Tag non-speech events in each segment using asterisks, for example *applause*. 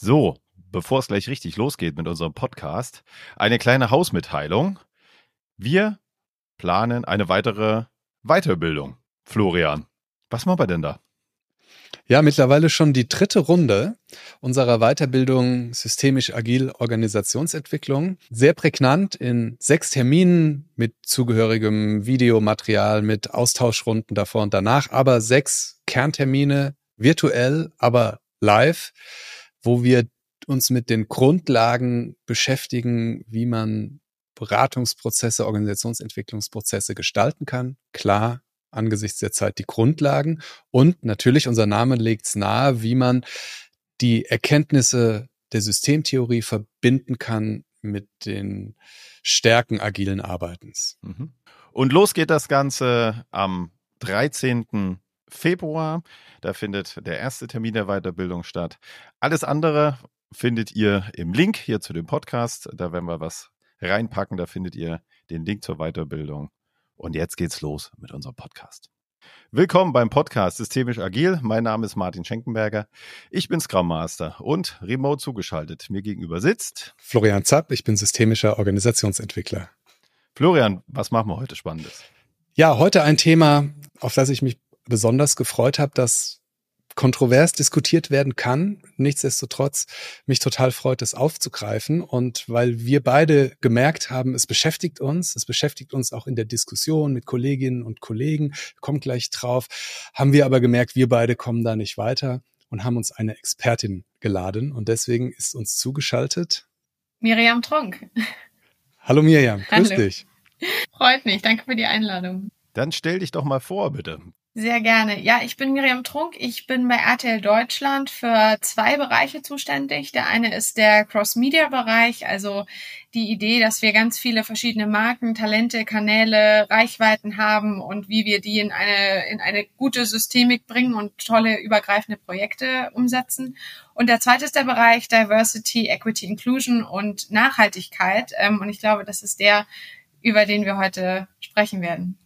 So, bevor es gleich richtig losgeht mit unserem Podcast, eine kleine Hausmitteilung. Wir planen eine weitere Weiterbildung. Florian, was machen wir denn da? Ja, mittlerweile schon die dritte Runde unserer Weiterbildung Systemisch Agil Organisationsentwicklung. Sehr prägnant in sechs Terminen mit zugehörigem Videomaterial, mit Austauschrunden davor und danach, aber sechs Kerntermine virtuell, aber live, wo wir uns mit den Grundlagen beschäftigen, wie man Beratungsprozesse, Organisationsentwicklungsprozesse gestalten kann. Klar, angesichts der Zeit die Grundlagen und natürlich, unser Name legt es nahe, wie man die Erkenntnisse der Systemtheorie verbinden kann mit den Stärken agilen Arbeitens. Mhm. Und los geht das Ganze am 13. Februar. Da findet der erste Termin der Weiterbildung statt. Alles andere findet ihr im Link hier zu dem Podcast. Da werden wir was reinpacken. Da findet ihr den Link zur Weiterbildung. Und jetzt geht's los mit unserem Podcast. Willkommen beim Podcast Systemisch Agil. Mein Name ist Martin Schenkenberger. Ich bin Scrum Master und remote zugeschaltet. Mir gegenüber sitzt Florian Zapp. Ich bin systemischer Organisationsentwickler. Florian, was machen wir heute Spannendes? Ja, heute ein Thema, auf das ich mich besonders gefreut habe, dass kontrovers diskutiert werden kann. Nichtsdestotrotz mich total freut, es aufzugreifen. Und weil wir beide gemerkt haben, es beschäftigt uns, es beschäftigt uns auch in der Diskussion mit Kolleginnen und Kollegen, kommt gleich drauf, haben wir aber gemerkt, wir beide kommen da nicht weiter und haben uns eine Expertin geladen. Und deswegen ist uns zugeschaltet Miriam Tronk. Hallo Miriam, grüß Hallo. dich. Freut mich, danke für die Einladung. Dann stell dich doch mal vor, bitte. Sehr gerne. Ja, ich bin Miriam Trunk. Ich bin bei RTL Deutschland für zwei Bereiche zuständig. Der eine ist der Cross-Media-Bereich, also die Idee, dass wir ganz viele verschiedene Marken, Talente, Kanäle, Reichweiten haben und wie wir die in eine, in eine gute Systemik bringen und tolle übergreifende Projekte umsetzen. Und der zweite ist der Bereich Diversity, Equity, Inclusion und Nachhaltigkeit. Ähm, und ich glaube, das ist der, über den wir heute sprechen werden.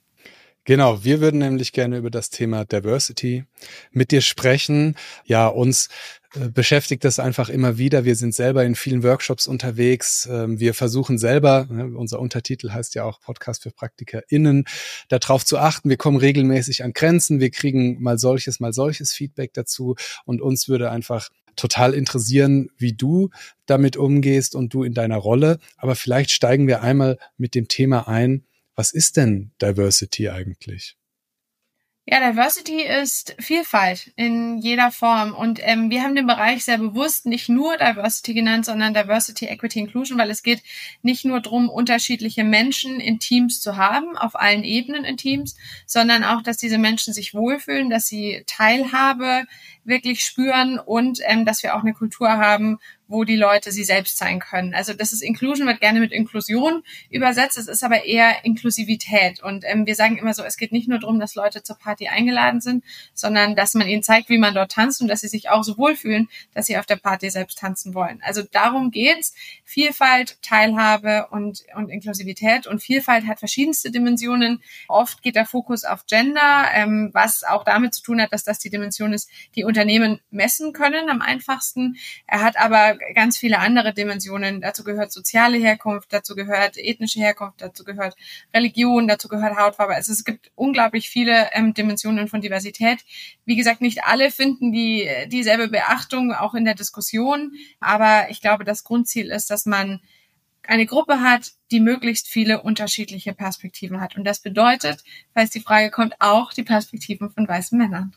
Genau, wir würden nämlich gerne über das Thema Diversity mit dir sprechen. Ja, uns äh, beschäftigt das einfach immer wieder. Wir sind selber in vielen Workshops unterwegs. Ähm, wir versuchen selber, ne, unser Untertitel heißt ja auch Podcast für PraktikerInnen, darauf zu achten. Wir kommen regelmäßig an Grenzen. Wir kriegen mal solches, mal solches Feedback dazu. Und uns würde einfach total interessieren, wie du damit umgehst und du in deiner Rolle. Aber vielleicht steigen wir einmal mit dem Thema ein, was ist denn Diversity eigentlich? Ja, Diversity ist Vielfalt in jeder Form. Und ähm, wir haben den Bereich sehr bewusst nicht nur Diversity genannt, sondern Diversity, Equity, Inclusion, weil es geht nicht nur darum, unterschiedliche Menschen in Teams zu haben, auf allen Ebenen in Teams, sondern auch, dass diese Menschen sich wohlfühlen, dass sie Teilhabe wirklich spüren und ähm, dass wir auch eine Kultur haben, wo die Leute sie selbst sein können. Also das ist Inclusion, wird gerne mit Inklusion übersetzt, es ist aber eher Inklusivität. Und ähm, wir sagen immer so, es geht nicht nur darum, dass Leute zur Party eingeladen sind, sondern dass man ihnen zeigt, wie man dort tanzt und dass sie sich auch so wohlfühlen, dass sie auf der Party selbst tanzen wollen. Also darum geht's. Vielfalt, Teilhabe und, und Inklusivität. Und Vielfalt hat verschiedenste Dimensionen. Oft geht der Fokus auf Gender, ähm, was auch damit zu tun hat, dass das die Dimension ist, die Unternehmen messen können am einfachsten. Er hat aber ganz viele andere Dimensionen. Dazu gehört soziale Herkunft, dazu gehört ethnische Herkunft, dazu gehört Religion, dazu gehört Hautfarbe. Also es gibt unglaublich viele ähm, Dimensionen von Diversität. Wie gesagt, nicht alle finden die dieselbe Beachtung auch in der Diskussion, aber ich glaube, das Grundziel ist, dass man eine Gruppe hat, die möglichst viele unterschiedliche Perspektiven hat. Und das bedeutet, falls die Frage kommt, auch die Perspektiven von weißen Männern.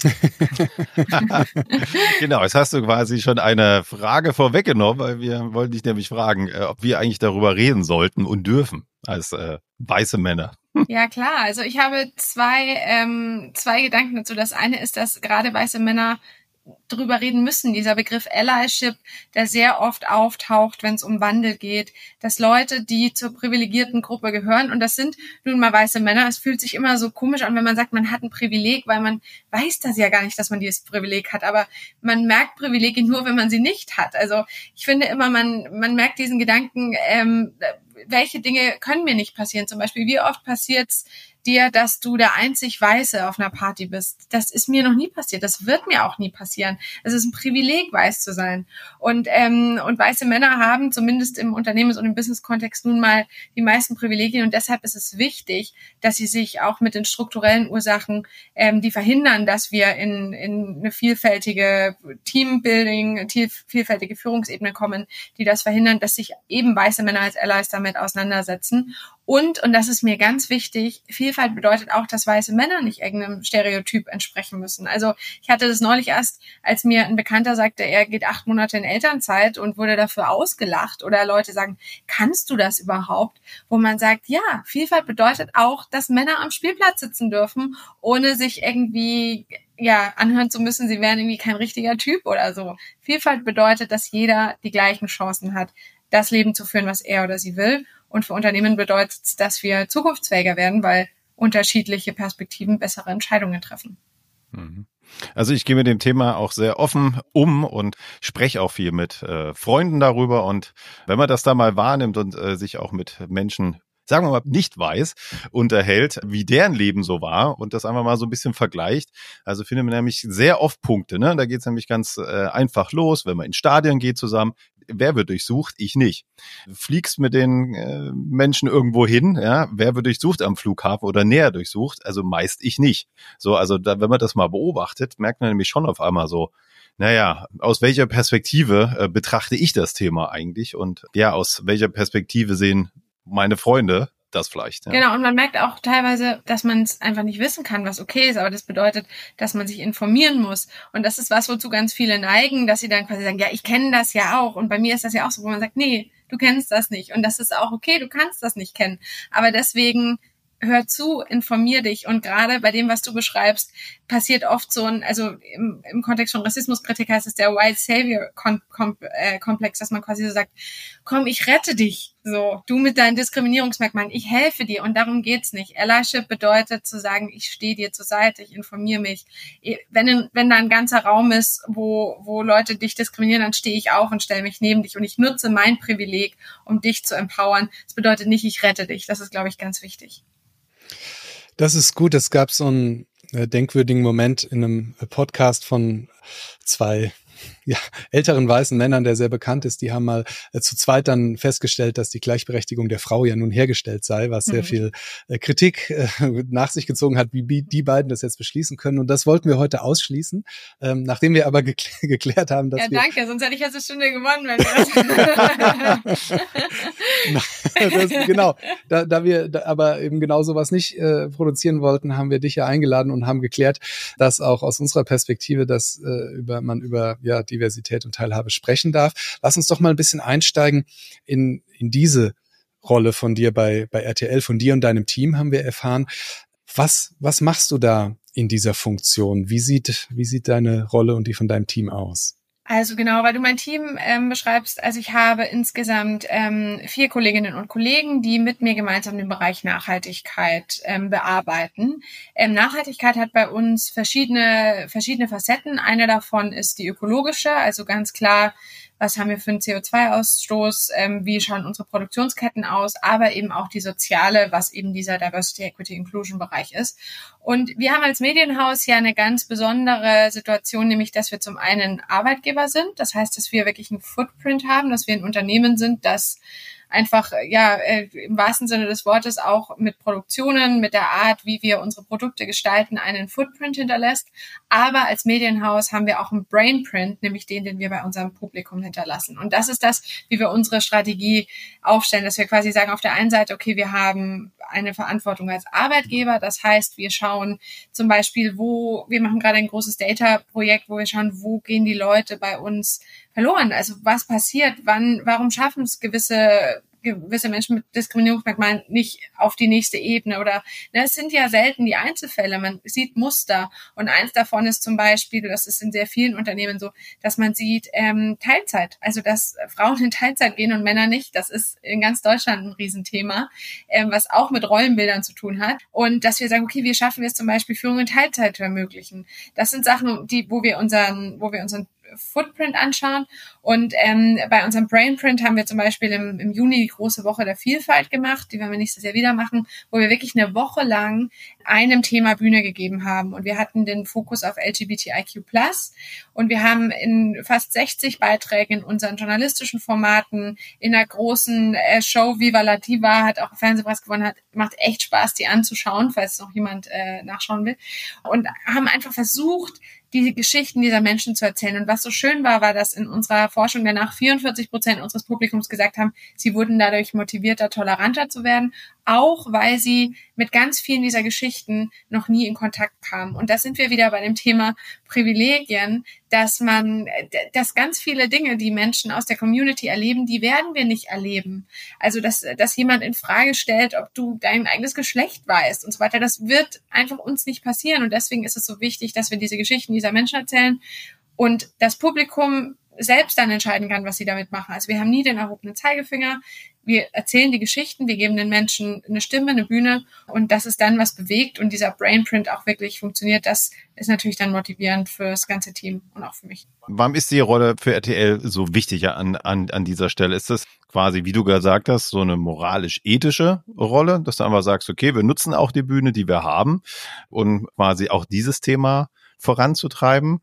*laughs* genau, jetzt hast du quasi schon eine Frage vorweggenommen, weil wir wollten dich nämlich fragen, äh, ob wir eigentlich darüber reden sollten und dürfen als äh, weiße Männer. Ja klar, also ich habe zwei ähm, zwei Gedanken dazu. Das eine ist, dass gerade weiße Männer drüber reden müssen, dieser Begriff Allyship, der sehr oft auftaucht, wenn es um Wandel geht, dass Leute, die zur privilegierten Gruppe gehören, und das sind nun mal weiße Männer, es fühlt sich immer so komisch an, wenn man sagt, man hat ein Privileg, weil man weiß das ja gar nicht, dass man dieses Privileg hat, aber man merkt Privilegien nur, wenn man sie nicht hat. Also ich finde immer, man, man merkt diesen Gedanken, ähm, welche Dinge können mir nicht passieren? Zum Beispiel, wie oft passiert's dir, dass du der einzig Weiße auf einer Party bist. Das ist mir noch nie passiert. Das wird mir auch nie passieren. Es ist ein Privileg, weiß zu sein. Und, ähm, und weiße Männer haben zumindest im Unternehmens- und im Business-Kontext nun mal die meisten Privilegien. Und deshalb ist es wichtig, dass sie sich auch mit den strukturellen Ursachen, ähm, die verhindern, dass wir in, in eine vielfältige Teambuilding, vielfältige Führungsebene kommen, die das verhindern, dass sich eben weiße Männer als Allies damit auseinandersetzen und, und das ist mir ganz wichtig, Vielfalt bedeutet auch, dass weiße Männer nicht irgendeinem Stereotyp entsprechen müssen. Also ich hatte das neulich erst, als mir ein Bekannter sagte, er geht acht Monate in Elternzeit und wurde dafür ausgelacht oder Leute sagen, kannst du das überhaupt? Wo man sagt, ja, Vielfalt bedeutet auch, dass Männer am Spielplatz sitzen dürfen, ohne sich irgendwie ja, anhören zu müssen, sie wären irgendwie kein richtiger Typ oder so. Vielfalt bedeutet, dass jeder die gleichen Chancen hat, das Leben zu führen, was er oder sie will. Und für Unternehmen bedeutet es, dass wir zukunftsfähiger werden, weil unterschiedliche Perspektiven bessere Entscheidungen treffen. Mhm. Also ich gehe mit dem Thema auch sehr offen um und spreche auch viel mit äh, Freunden darüber. Und wenn man das da mal wahrnimmt und äh, sich auch mit Menschen sagen wir mal, nicht weiß, unterhält, wie deren Leben so war und das einfach mal so ein bisschen vergleicht. Also findet man nämlich sehr oft Punkte. Ne? Da geht es nämlich ganz äh, einfach los, wenn man in Stadien geht zusammen. Wer wird durchsucht? Ich nicht. Fliegst mit den äh, Menschen irgendwo hin, ja, wer wird durchsucht am Flughafen oder näher durchsucht? Also meist ich nicht. So, also da, wenn man das mal beobachtet, merkt man nämlich schon auf einmal so, naja, aus welcher Perspektive äh, betrachte ich das Thema eigentlich und ja, aus welcher Perspektive sehen meine Freunde das vielleicht. Ja. Genau, und man merkt auch teilweise, dass man es einfach nicht wissen kann, was okay ist, aber das bedeutet, dass man sich informieren muss. Und das ist was, wozu ganz viele neigen, dass sie dann quasi sagen, ja, ich kenne das ja auch. Und bei mir ist das ja auch so, wo man sagt, nee, du kennst das nicht. Und das ist auch okay, du kannst das nicht kennen. Aber deswegen hör zu, informier dich. Und gerade bei dem, was du beschreibst, passiert oft so ein, also im, im Kontext von Rassismuskritik heißt es der White Savior äh, Komplex, dass man quasi so sagt, komm, ich rette dich. So, du mit deinen Diskriminierungsmerkmalen, ich helfe dir und darum geht's nicht. Allyship bedeutet zu sagen, ich stehe dir zur Seite, ich informiere mich. Wenn, wenn da ein ganzer Raum ist, wo, wo Leute dich diskriminieren, dann stehe ich auf und stelle mich neben dich und ich nutze mein Privileg, um dich zu empowern. Das bedeutet nicht, ich rette dich. Das ist, glaube ich, ganz wichtig. Das ist gut. Es gab so einen äh, denkwürdigen Moment in einem Podcast von zwei *laughs* ja, älteren weißen Männern, der sehr bekannt ist, die haben mal äh, zu zweit dann festgestellt, dass die Gleichberechtigung der Frau ja nun hergestellt sei, was sehr mhm. viel äh, Kritik äh, *laughs* nach sich gezogen hat, wie die beiden das jetzt beschließen können. Und das wollten wir heute ausschließen, ähm, nachdem wir aber *laughs* gekl geklärt haben, dass ja, danke, sonst hätte ich jetzt eine Stunde gewonnen, wenn wir das... das genau, da, da wir da, aber eben genau sowas nicht äh, produzieren wollten, haben wir dich ja eingeladen und haben geklärt, dass auch aus unserer Perspektive, dass äh, über man über ja Diversität und Teilhabe sprechen darf. Lass uns doch mal ein bisschen einsteigen in, in diese Rolle von dir bei, bei RTL, von dir und deinem Team haben wir erfahren. Was, was machst du da in dieser Funktion? Wie sieht, wie sieht deine Rolle und die von deinem Team aus? Also genau, weil du mein Team ähm, beschreibst, also ich habe insgesamt ähm, vier Kolleginnen und Kollegen, die mit mir gemeinsam den Bereich Nachhaltigkeit ähm, bearbeiten. Ähm, Nachhaltigkeit hat bei uns verschiedene, verschiedene Facetten. Eine davon ist die ökologische, also ganz klar was haben wir für einen CO2-Ausstoß, ähm, wie schauen unsere Produktionsketten aus, aber eben auch die soziale, was eben dieser Diversity, Equity, Inclusion Bereich ist. Und wir haben als Medienhaus ja eine ganz besondere Situation, nämlich, dass wir zum einen Arbeitgeber sind. Das heißt, dass wir wirklich einen Footprint haben, dass wir ein Unternehmen sind, das einfach ja äh, im wahrsten Sinne des Wortes auch mit Produktionen, mit der Art, wie wir unsere Produkte gestalten, einen Footprint hinterlässt. Aber als Medienhaus haben wir auch einen Brainprint, nämlich den, den wir bei unserem Publikum hinterlassen. Und das ist das, wie wir unsere Strategie aufstellen, dass wir quasi sagen, auf der einen Seite, okay, wir haben eine Verantwortung als Arbeitgeber. Das heißt, wir schauen zum Beispiel, wo, wir machen gerade ein großes Data-Projekt, wo wir schauen, wo gehen die Leute bei uns verloren? Also was passiert? Wann, warum schaffen es gewisse gewisse Menschen mit Diskriminierungsmerkmalen nicht auf die nächste Ebene oder ne, es sind ja selten die Einzelfälle, man sieht Muster und eins davon ist zum Beispiel, das ist in sehr vielen Unternehmen so, dass man sieht ähm, Teilzeit, also dass Frauen in Teilzeit gehen und Männer nicht, das ist in ganz Deutschland ein Riesenthema, ähm, was auch mit Rollenbildern zu tun hat und dass wir sagen, okay, wir schaffen es zum Beispiel Führung in Teilzeit zu ermöglichen. Das sind Sachen, die, wo wir unseren, wo wir unseren Footprint anschauen. Und ähm, bei unserem Brainprint haben wir zum Beispiel im, im Juni die große Woche der Vielfalt gemacht, die werden wir nächstes Jahr wieder machen, wo wir wirklich eine Woche lang einem Thema Bühne gegeben haben. Und wir hatten den Fokus auf LGBTIQ+. Und wir haben in fast 60 Beiträgen in unseren journalistischen Formaten, in einer großen äh, Show Viva la Diva, hat auch Fernsehpreis gewonnen, hat, macht echt Spaß, die anzuschauen, falls noch jemand äh, nachschauen will. Und haben einfach versucht, die Geschichten dieser Menschen zu erzählen. Und was so schön war, war, dass in unserer Forschung danach 44 Prozent unseres Publikums gesagt haben, sie wurden dadurch motivierter, toleranter zu werden, auch weil sie mit ganz vielen dieser Geschichten noch nie in Kontakt kamen. Und da sind wir wieder bei dem Thema Privilegien, dass man, dass ganz viele Dinge, die Menschen aus der Community erleben, die werden wir nicht erleben. Also, dass, dass jemand in Frage stellt, ob du dein eigenes Geschlecht weißt und so weiter, das wird einfach uns nicht passieren. Und deswegen ist es so wichtig, dass wir diese Geschichten dieser Menschen erzählen und das Publikum selbst dann entscheiden kann, was sie damit machen. Also wir haben nie den erhobenen Zeigefinger wir erzählen die Geschichten, wir geben den Menschen eine Stimme, eine Bühne und das ist dann, was bewegt und dieser Brainprint auch wirklich funktioniert, das ist natürlich dann motivierend für das ganze Team und auch für mich. Warum ist die Rolle für RTL so wichtig an, an, an dieser Stelle? Ist das quasi, wie du gesagt hast, so eine moralisch-ethische Rolle, dass du einfach sagst, okay, wir nutzen auch die Bühne, die wir haben, um quasi auch dieses Thema voranzutreiben?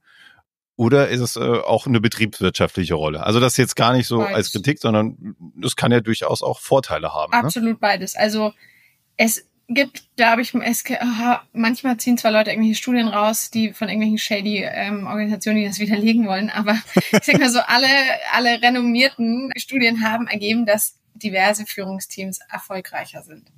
Oder ist es äh, auch eine betriebswirtschaftliche Rolle? Also das jetzt gar nicht so beides. als Kritik, sondern es kann ja durchaus auch Vorteile haben. Ne? Absolut ne? beides. Also es gibt, glaube ich, es, aha, manchmal ziehen zwar Leute irgendwelche Studien raus, die von irgendwelchen shady ähm, Organisationen, die das widerlegen wollen, *laughs* aber ich sag mal so, alle, alle renommierten Studien haben ergeben, dass diverse Führungsteams erfolgreicher sind.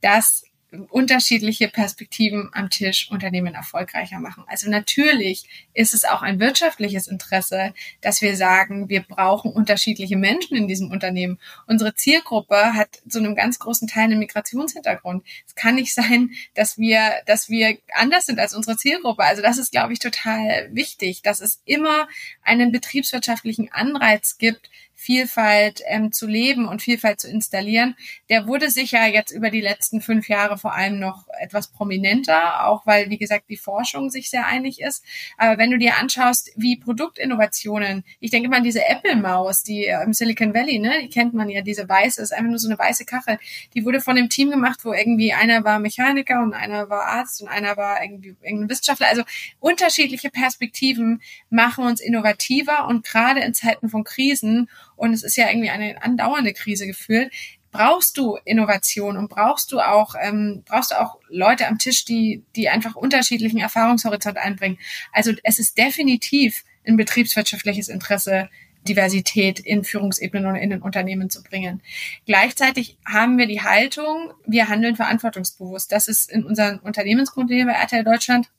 Dass unterschiedliche Perspektiven am Tisch Unternehmen erfolgreicher machen. Also natürlich ist es auch ein wirtschaftliches Interesse, dass wir sagen, wir brauchen unterschiedliche Menschen in diesem Unternehmen. Unsere Zielgruppe hat zu einem ganz großen Teil einen Migrationshintergrund. Es kann nicht sein, dass wir, dass wir anders sind als unsere Zielgruppe. Also das ist, glaube ich, total wichtig, dass es immer einen betriebswirtschaftlichen Anreiz gibt, Vielfalt ähm, zu leben und Vielfalt zu installieren, der wurde sicher jetzt über die letzten fünf Jahre vor allem noch etwas prominenter, auch weil, wie gesagt, die Forschung sich sehr einig ist. Aber wenn du dir anschaust, wie Produktinnovationen, ich denke mal an diese Apple-Maus, die im Silicon Valley, ne, die kennt man ja, diese weiße, ist einfach nur so eine weiße Kachel, die wurde von dem Team gemacht, wo irgendwie einer war Mechaniker und einer war Arzt und einer war irgendwie irgendein Wissenschaftler. Also unterschiedliche Perspektiven machen uns innovativer und gerade in Zeiten von Krisen und es ist ja irgendwie eine andauernde Krise gefühlt, brauchst du Innovation und brauchst du auch ähm, brauchst du auch Leute am Tisch, die die einfach unterschiedlichen Erfahrungshorizont einbringen. Also es ist definitiv ein betriebswirtschaftliches Interesse, Diversität in Führungsebenen und in den Unternehmen zu bringen. Gleichzeitig haben wir die Haltung, wir handeln verantwortungsbewusst. Das ist in unseren Unternehmensgrundlinien bei RTL Deutschland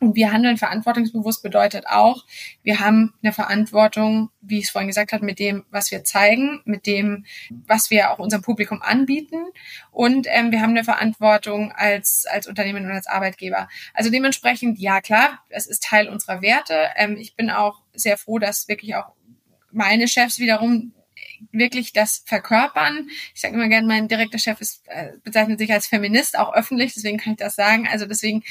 und wir handeln verantwortungsbewusst bedeutet auch, wir haben eine Verantwortung, wie ich es vorhin gesagt habe, mit dem, was wir zeigen, mit dem, was wir auch unserem Publikum anbieten. Und ähm, wir haben eine Verantwortung als, als Unternehmen und als Arbeitgeber. Also dementsprechend, ja klar, es ist Teil unserer Werte. Ähm, ich bin auch sehr froh, dass wirklich auch meine Chefs wiederum wirklich das verkörpern. Ich sage immer gerne, mein direkter Chef ist, äh, bezeichnet sich als Feminist, auch öffentlich, deswegen kann ich das sagen. Also deswegen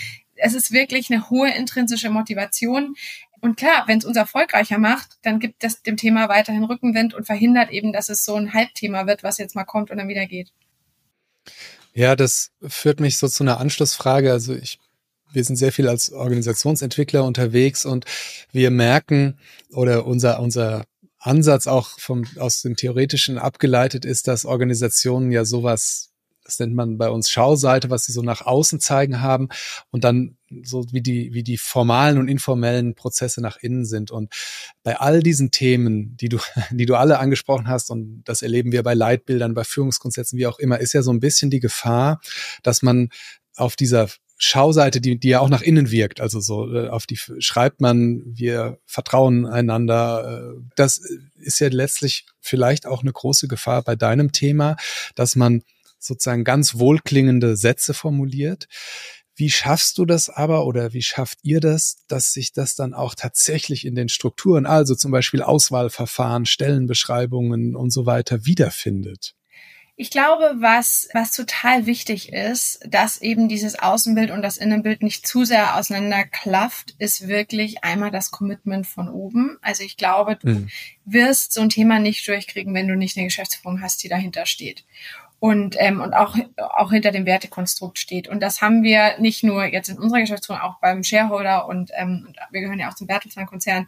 es ist wirklich eine hohe intrinsische Motivation. Und klar, wenn es uns erfolgreicher macht, dann gibt das dem Thema weiterhin Rückenwind und verhindert eben, dass es so ein Halbthema wird, was jetzt mal kommt und dann wieder geht. Ja, das führt mich so zu einer Anschlussfrage. Also ich wir sind sehr viel als Organisationsentwickler unterwegs und wir merken oder unser, unser Ansatz auch vom, aus dem Theoretischen abgeleitet ist, dass Organisationen ja sowas das nennt man bei uns Schauseite, was sie so nach außen zeigen haben und dann so wie die, wie die formalen und informellen Prozesse nach innen sind. Und bei all diesen Themen, die du, *laughs* die du alle angesprochen hast, und das erleben wir bei Leitbildern, bei Führungsgrundsätzen, wie auch immer, ist ja so ein bisschen die Gefahr, dass man auf dieser Schauseite, die, die ja auch nach innen wirkt, also so äh, auf die schreibt man, wir vertrauen einander. Äh, das ist ja letztlich vielleicht auch eine große Gefahr bei deinem Thema, dass man sozusagen ganz wohlklingende Sätze formuliert. Wie schaffst du das aber oder wie schafft ihr das, dass sich das dann auch tatsächlich in den Strukturen, also zum Beispiel Auswahlverfahren, Stellenbeschreibungen und so weiter wiederfindet? Ich glaube, was, was total wichtig ist, dass eben dieses Außenbild und das Innenbild nicht zu sehr auseinanderklafft, ist wirklich einmal das Commitment von oben. Also ich glaube, du mhm. wirst so ein Thema nicht durchkriegen, wenn du nicht eine Geschäftsführung hast, die dahinter steht und, ähm, und auch, auch hinter dem Wertekonstrukt steht. Und das haben wir nicht nur jetzt in unserer Geschäftsführung, auch beim Shareholder und, ähm, und wir gehören ja auch zum Bertelsmann-Konzern,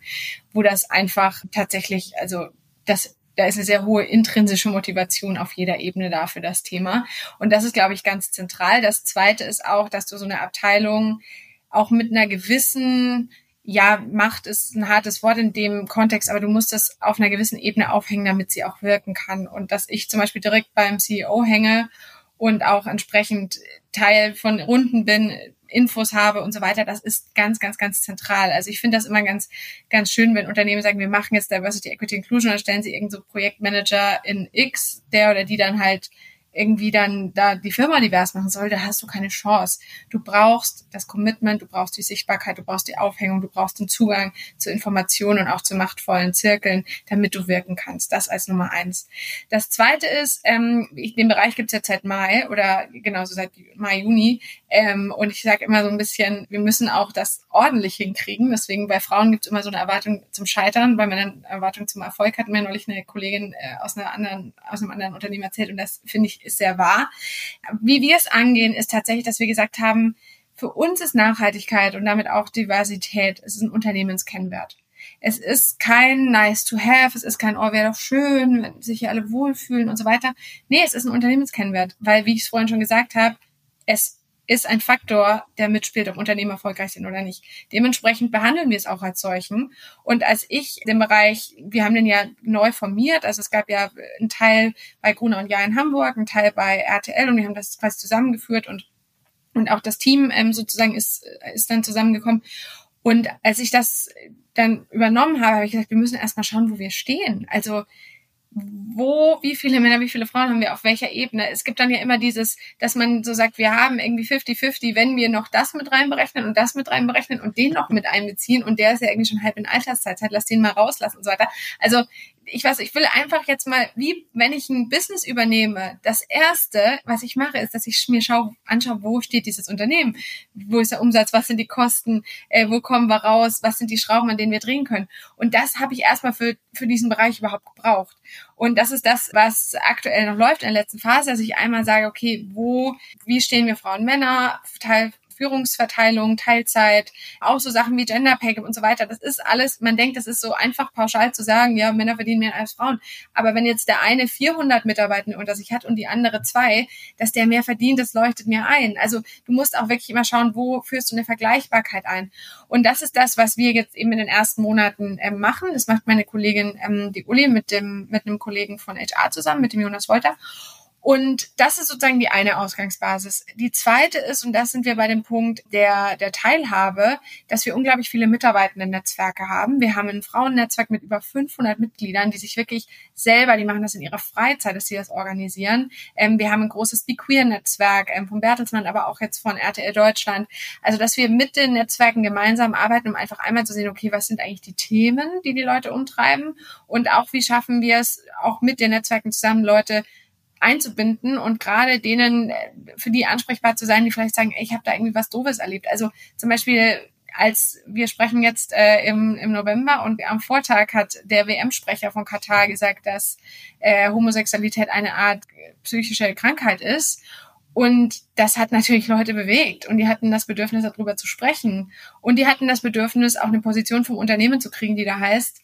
wo das einfach tatsächlich, also das da ist eine sehr hohe intrinsische Motivation auf jeder Ebene da für das Thema. Und das ist, glaube ich, ganz zentral. Das Zweite ist auch, dass du so eine Abteilung auch mit einer gewissen ja, Macht ist ein hartes Wort in dem Kontext, aber du musst das auf einer gewissen Ebene aufhängen, damit sie auch wirken kann. Und dass ich zum Beispiel direkt beim CEO hänge und auch entsprechend Teil von Runden bin, Infos habe und so weiter, das ist ganz, ganz, ganz zentral. Also ich finde das immer ganz, ganz schön, wenn Unternehmen sagen, wir machen jetzt Diversity, Equity, Inclusion, dann stellen sie irgend so Projektmanager in X, der oder die dann halt irgendwie dann da die Firma divers machen soll, da hast du keine Chance. Du brauchst das Commitment, du brauchst die Sichtbarkeit, du brauchst die Aufhängung, du brauchst den Zugang zu Informationen und auch zu machtvollen Zirkeln, damit du wirken kannst. Das als Nummer eins. Das zweite ist, ähm, den Bereich gibt es jetzt seit Mai oder genauso seit Mai, Juni. Ähm, und ich sage immer so ein bisschen, wir müssen auch das ordentlich hinkriegen. Deswegen bei Frauen gibt es immer so eine Erwartung zum Scheitern, weil man eine Erwartung zum Erfolg hat. Mir neulich eine Kollegin äh, aus einer anderen, aus einem anderen Unternehmen erzählt und das finde ich ist sehr wahr. Wie wir es angehen, ist tatsächlich, dass wir gesagt haben, für uns ist Nachhaltigkeit und damit auch Diversität, es ist ein Unternehmenskennwert. Es ist kein nice to have, es ist kein, oh, wäre doch schön, wenn sich hier alle wohlfühlen und so weiter. Nee, es ist ein Unternehmenskennwert, weil, wie ich es vorhin schon gesagt habe, es ist ein Faktor, der mitspielt, ob Unternehmen erfolgreich sind oder nicht. Dementsprechend behandeln wir es auch als solchen. Und als ich den Bereich, wir haben den ja neu formiert, also es gab ja einen Teil bei Gruner und Jahr in Hamburg, einen Teil bei RTL und wir haben das quasi zusammengeführt und und auch das Team ähm, sozusagen ist ist dann zusammengekommen. Und als ich das dann übernommen habe, habe ich gesagt, wir müssen erstmal schauen, wo wir stehen. Also wo, wie viele Männer, wie viele Frauen haben wir auf welcher Ebene? Es gibt dann ja immer dieses, dass man so sagt, wir haben irgendwie 50-50, wenn wir noch das mit reinberechnen und das mit reinberechnen und den noch mit einbeziehen und der ist ja irgendwie schon halb in Alterszeit, lass den mal rauslassen und so weiter. Also ich weiß, ich will einfach jetzt mal, wie wenn ich ein Business übernehme, das erste, was ich mache, ist, dass ich mir schaue, anschaue, wo steht dieses Unternehmen, wo ist der Umsatz, was sind die Kosten, äh, wo kommen wir raus, was sind die Schrauben, an denen wir drehen können. Und das habe ich erstmal für, für diesen Bereich überhaupt gebraucht. Und das ist das, was aktuell noch läuft in der letzten Phase, dass ich einmal sage, okay, wo, wie stehen wir Frauen, Männer, Teil Führungsverteilung, Teilzeit, auch so Sachen wie Gender Pay Gap und so weiter. Das ist alles, man denkt, das ist so einfach pauschal zu sagen, ja, Männer verdienen mehr als Frauen. Aber wenn jetzt der eine 400 Mitarbeiter unter sich hat und die andere zwei, dass der mehr verdient, das leuchtet mir ein. Also du musst auch wirklich immer schauen, wo führst du eine Vergleichbarkeit ein. Und das ist das, was wir jetzt eben in den ersten Monaten ähm, machen. Das macht meine Kollegin, ähm, die Uli, mit dem, mit einem Kollegen von HR zusammen, mit dem Jonas Wolter. Und das ist sozusagen die eine Ausgangsbasis. Die zweite ist, und das sind wir bei dem Punkt der, der Teilhabe, dass wir unglaublich viele mitarbeitende Netzwerke haben. Wir haben ein Frauennetzwerk mit über 500 Mitgliedern, die sich wirklich selber, die machen das in ihrer Freizeit, dass sie das organisieren. Ähm, wir haben ein großes Be Queer-Netzwerk ähm, von Bertelsmann, aber auch jetzt von RTL Deutschland. Also, dass wir mit den Netzwerken gemeinsam arbeiten, um einfach einmal zu sehen, okay, was sind eigentlich die Themen, die die Leute umtreiben und auch, wie schaffen wir es, auch mit den Netzwerken zusammen Leute einzubinden und gerade denen äh, für die ansprechbar zu sein, die vielleicht sagen, ey, ich habe da irgendwie was Doofes erlebt. Also zum Beispiel als wir sprechen jetzt äh, im, im November und am Vortag hat der WM-Sprecher von Katar gesagt, dass äh, Homosexualität eine Art psychische Krankheit ist. Und das hat natürlich Leute bewegt und die hatten das Bedürfnis, darüber zu sprechen. Und die hatten das Bedürfnis, auch eine Position vom Unternehmen zu kriegen, die da heißt,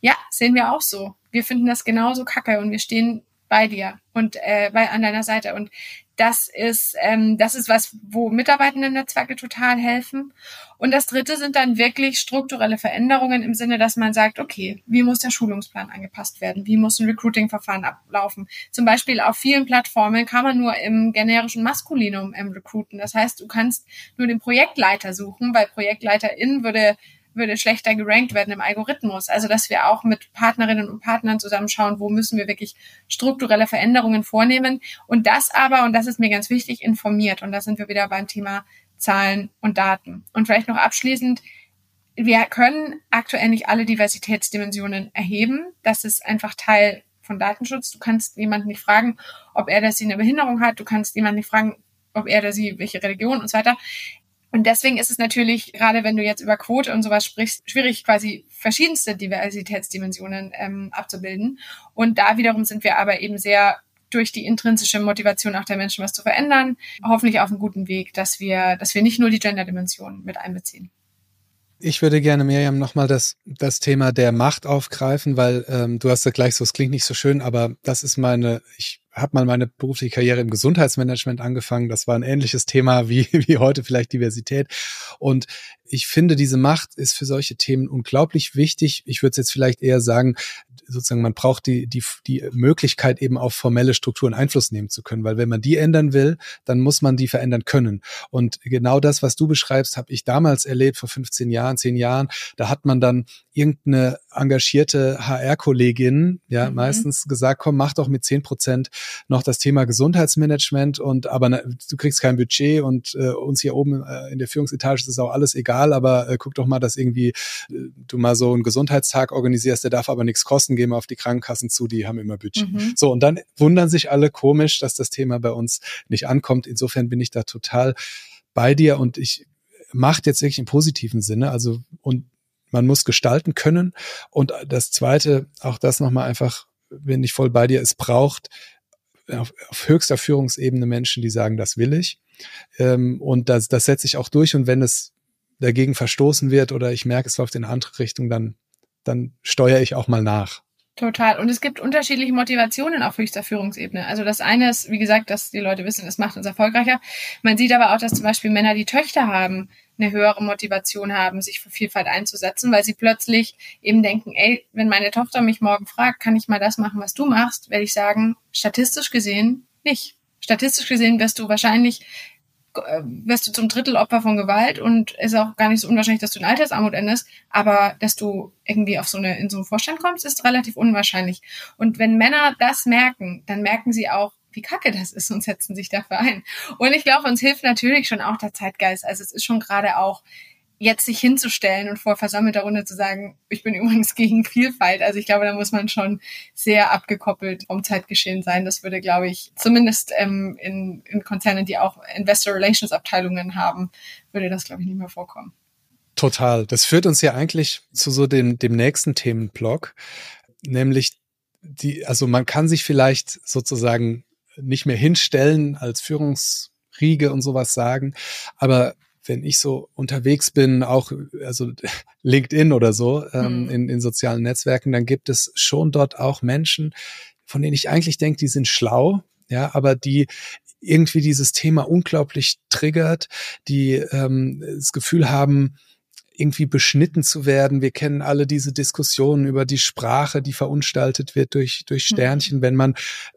ja, sehen wir auch so. Wir finden das genauso kacke und wir stehen bei dir und äh, bei an deiner Seite. Und das ist, ähm, das ist was, wo mitarbeitende Netzwerke total helfen. Und das dritte sind dann wirklich strukturelle Veränderungen im Sinne, dass man sagt, okay, wie muss der Schulungsplan angepasst werden? Wie muss ein Recruiting-Verfahren ablaufen? Zum Beispiel auf vielen Plattformen kann man nur im generischen Maskulinum ähm, recruiten. Das heißt, du kannst nur den Projektleiter suchen, weil Projektleiterin würde würde schlechter gerankt werden im Algorithmus. Also dass wir auch mit Partnerinnen und Partnern zusammenschauen, wo müssen wir wirklich strukturelle Veränderungen vornehmen. Und das aber, und das ist mir ganz wichtig, informiert. Und da sind wir wieder beim Thema Zahlen und Daten. Und vielleicht noch abschließend, wir können aktuell nicht alle Diversitätsdimensionen erheben. Das ist einfach Teil von Datenschutz. Du kannst jemanden nicht fragen, ob er oder sie eine Behinderung hat. Du kannst jemanden nicht fragen, ob er oder sie welche Religion und so weiter. Und deswegen ist es natürlich, gerade wenn du jetzt über Quote und sowas sprichst, schwierig, quasi verschiedenste Diversitätsdimensionen ähm, abzubilden. Und da wiederum sind wir aber eben sehr durch die intrinsische Motivation auch der Menschen was zu verändern, hoffentlich auf einem guten Weg, dass wir, dass wir nicht nur die Gender-Dimension mit einbeziehen. Ich würde gerne, Miriam, nochmal das, das Thema der Macht aufgreifen, weil ähm, du hast ja gleich so, es klingt nicht so schön, aber das ist meine, ich habe mal meine berufliche Karriere im Gesundheitsmanagement angefangen. Das war ein ähnliches Thema wie, *laughs* wie heute vielleicht Diversität. Und ich finde, diese Macht ist für solche Themen unglaublich wichtig. Ich würde jetzt vielleicht eher sagen, sozusagen, man braucht die, die, die Möglichkeit, eben auf formelle Strukturen Einfluss nehmen zu können. Weil wenn man die ändern will, dann muss man die verändern können. Und genau das, was du beschreibst, habe ich damals erlebt, vor 15 Jahren, 10 Jahren. Da hat man dann irgendeine engagierte HR-Kollegin, ja, mhm. meistens gesagt, komm, mach doch mit 10 Prozent noch das Thema Gesundheitsmanagement und aber na, du kriegst kein Budget und äh, uns hier oben äh, in der Führungsetage ist auch alles egal, aber äh, guck doch mal, dass irgendwie äh, du mal so einen Gesundheitstag organisierst, der darf aber nichts kosten, geh mal auf die Krankenkassen zu, die haben immer Budget. Mhm. So, und dann wundern sich alle komisch, dass das Thema bei uns nicht ankommt. Insofern bin ich da total bei dir und ich macht jetzt wirklich im positiven Sinne, also und man muss gestalten können. Und das Zweite, auch das nochmal einfach, bin ich voll bei dir, es braucht auf, auf höchster Führungsebene Menschen, die sagen, das will ich. Ähm, und das, das setze ich auch durch. Und wenn es dagegen verstoßen wird oder ich merke, es läuft in eine andere Richtung, dann, dann steuere ich auch mal nach. Total. Und es gibt unterschiedliche Motivationen auf höchster Führungsebene. Also das eine ist, wie gesagt, dass die Leute wissen, es macht uns erfolgreicher. Man sieht aber auch, dass zum Beispiel Männer, die Töchter haben, eine höhere Motivation haben, sich für Vielfalt einzusetzen, weil sie plötzlich eben denken, ey, wenn meine Tochter mich morgen fragt, kann ich mal das machen, was du machst, werde ich sagen, statistisch gesehen nicht. Statistisch gesehen wirst du wahrscheinlich wirst du zum Drittel Opfer von Gewalt und ist auch gar nicht so unwahrscheinlich, dass du in Altersarmut endest, aber dass du irgendwie auf so eine, in so einen Vorstand kommst, ist relativ unwahrscheinlich. Und wenn Männer das merken, dann merken sie auch, wie kacke das ist und setzen sich dafür ein. Und ich glaube, uns hilft natürlich schon auch der Zeitgeist. Also es ist schon gerade auch jetzt sich hinzustellen und vor versammelter Runde zu sagen, ich bin *laughs* übrigens gegen Vielfalt. Also ich glaube, da muss man schon sehr abgekoppelt vom Zeitgeschehen sein. Das würde, glaube ich, zumindest ähm, in, in Konzernen, die auch Investor Relations Abteilungen haben, würde das, glaube ich, nicht mehr vorkommen. Total. Das führt uns ja eigentlich zu so dem, dem nächsten Themenblock, nämlich die, also man kann sich vielleicht sozusagen nicht mehr hinstellen als Führungsriege und sowas sagen. Aber wenn ich so unterwegs bin, auch also *laughs* LinkedIn oder so ähm, mhm. in, in sozialen Netzwerken, dann gibt es schon dort auch Menschen, von denen ich eigentlich denke, die sind schlau, ja, aber die irgendwie dieses Thema unglaublich triggert, die ähm, das Gefühl haben, irgendwie beschnitten zu werden. Wir kennen alle diese Diskussionen über die Sprache, die verunstaltet wird durch, durch mhm. Sternchen. Wenn man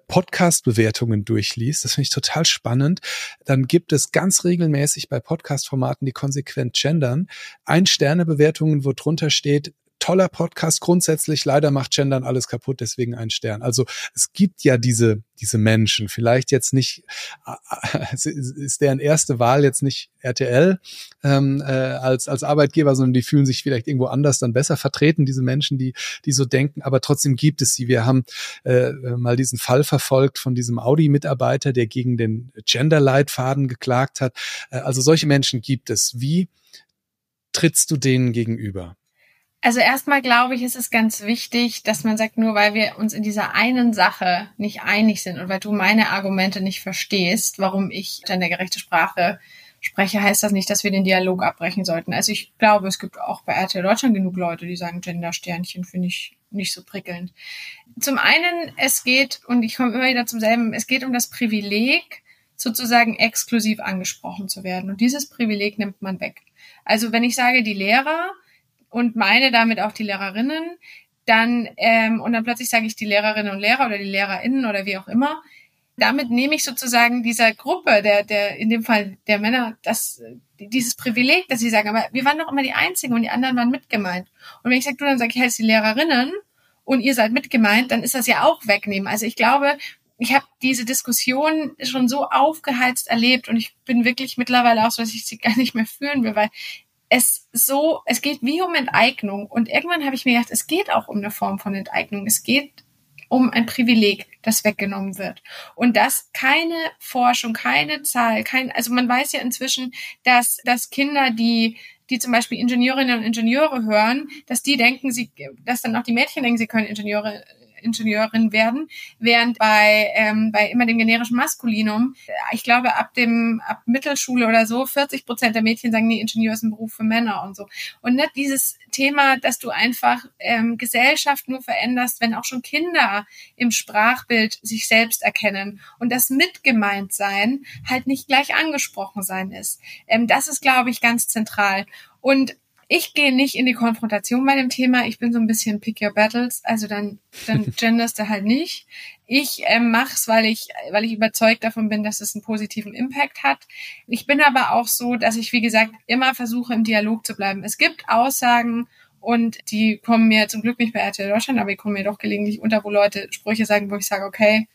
Podcast-Bewertungen durchliest, das finde ich total spannend, dann gibt es ganz regelmäßig bei Podcast-Formaten, die konsequent gendern, Ein-Sterne-Bewertungen, wo drunter steht, toller Podcast grundsätzlich. Leider macht Gendern alles kaputt, deswegen ein Stern. Also es gibt ja diese, diese Menschen. Vielleicht jetzt nicht, *laughs* äh, ist deren erste Wahl jetzt nicht RTL ähm, äh, als, als Arbeitgeber, sondern die fühlen sich vielleicht irgendwo anders dann besser vertreten, diese Menschen, die, die so denken. Aber trotzdem gibt es sie. Wir haben äh, mal diesen Fall verfolgt von diesem Audi-Mitarbeiter, der gegen den Gender-Leitfaden geklagt hat. Äh, also solche Menschen gibt es. Wie trittst du denen gegenüber? Also erstmal glaube ich, ist es ganz wichtig, dass man sagt, nur weil wir uns in dieser einen Sache nicht einig sind und weil du meine Argumente nicht verstehst, warum ich gendergerechte Sprache spreche, heißt das nicht, dass wir den Dialog abbrechen sollten. Also ich glaube, es gibt auch bei RTL Deutschland genug Leute, die sagen, Gender-Sternchen finde ich nicht so prickelnd. Zum einen, es geht, und ich komme immer wieder zum selben, es geht um das Privileg, sozusagen exklusiv angesprochen zu werden. Und dieses Privileg nimmt man weg. Also wenn ich sage, die Lehrer und meine damit auch die Lehrerinnen, dann ähm, und dann plötzlich sage ich die Lehrerinnen und Lehrer oder die LehrerInnen oder wie auch immer. Damit nehme ich sozusagen dieser Gruppe, der, der, in dem Fall der Männer, das, dieses Privileg, dass sie sagen, aber wir waren doch immer die Einzigen und die anderen waren mitgemeint. Und wenn ich sage, du, dann sage ich, heißt die Lehrerinnen und ihr seid mitgemeint, dann ist das ja auch wegnehmen. Also ich glaube, ich habe diese Diskussion schon so aufgeheizt erlebt und ich bin wirklich mittlerweile auch so, dass ich sie *laughs* gar nicht mehr führen will, weil es so, es geht wie um Enteignung. Und irgendwann habe ich mir gedacht, es geht auch um eine Form von Enteignung. Es geht um ein Privileg, das weggenommen wird. Und dass keine Forschung, keine Zahl, kein, also man weiß ja inzwischen, dass, dass Kinder, die die zum Beispiel Ingenieurinnen und Ingenieure hören, dass die denken, sie, dass dann auch die Mädchen denken, sie können Ingenieure Ingenieurin werden, während bei, ähm, bei immer dem generischen Maskulinum, äh, ich glaube, ab dem, ab Mittelschule oder so, 40 Prozent der Mädchen sagen, nee, Ingenieur ist ein Beruf für Männer und so. Und nicht dieses Thema, dass du einfach ähm, Gesellschaft nur veränderst, wenn auch schon Kinder im Sprachbild sich selbst erkennen und das mitgemeint sein halt nicht gleich angesprochen sein ist. Ähm, das ist, glaube ich, ganz zentral. Und ich gehe nicht in die Konfrontation bei dem Thema. Ich bin so ein bisschen pick your battles. Also dann, dann *laughs* genderst du halt nicht. Ich ähm, mach's, weil ich, weil ich überzeugt davon bin, dass es einen positiven Impact hat. Ich bin aber auch so, dass ich, wie gesagt, immer versuche, im Dialog zu bleiben. Es gibt Aussagen, und die kommen mir zum Glück nicht bei RTL Deutschland, aber die kommen mir doch gelegentlich unter, wo Leute Sprüche sagen, wo ich sage, okay,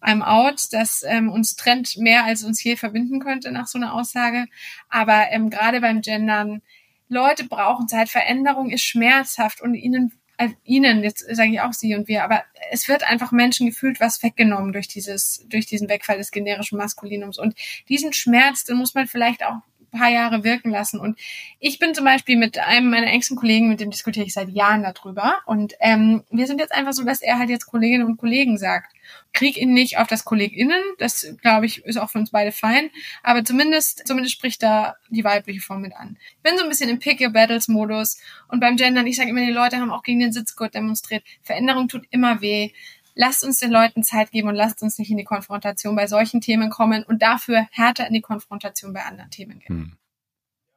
I'm out, das ähm, uns trennt mehr, als uns je verbinden könnte nach so einer Aussage. Aber ähm, gerade beim Gendern Leute brauchen Zeit. Veränderung ist schmerzhaft und ihnen, äh, ihnen, jetzt sage ich auch sie und wir, aber es wird einfach Menschen gefühlt was weggenommen durch dieses, durch diesen Wegfall des generischen Maskulinums. Und diesen Schmerz, den muss man vielleicht auch paar Jahre wirken lassen. Und ich bin zum Beispiel mit einem meiner engsten Kollegen, mit dem diskutiere ich seit Jahren darüber. Und ähm, wir sind jetzt einfach so, dass er halt jetzt Kolleginnen und Kollegen sagt. Krieg ihn nicht auf das KollegInnen, das glaube ich ist auch für uns beide fein, aber zumindest, zumindest spricht da die weibliche Form mit an. Ich bin so ein bisschen im Pick Your Battles Modus und beim Gendern, ich sage immer, die Leute haben auch gegen den Sitzgurt demonstriert. Veränderung tut immer weh lasst uns den Leuten Zeit geben und lasst uns nicht in die Konfrontation bei solchen Themen kommen und dafür härter in die Konfrontation bei anderen Themen gehen. Hm.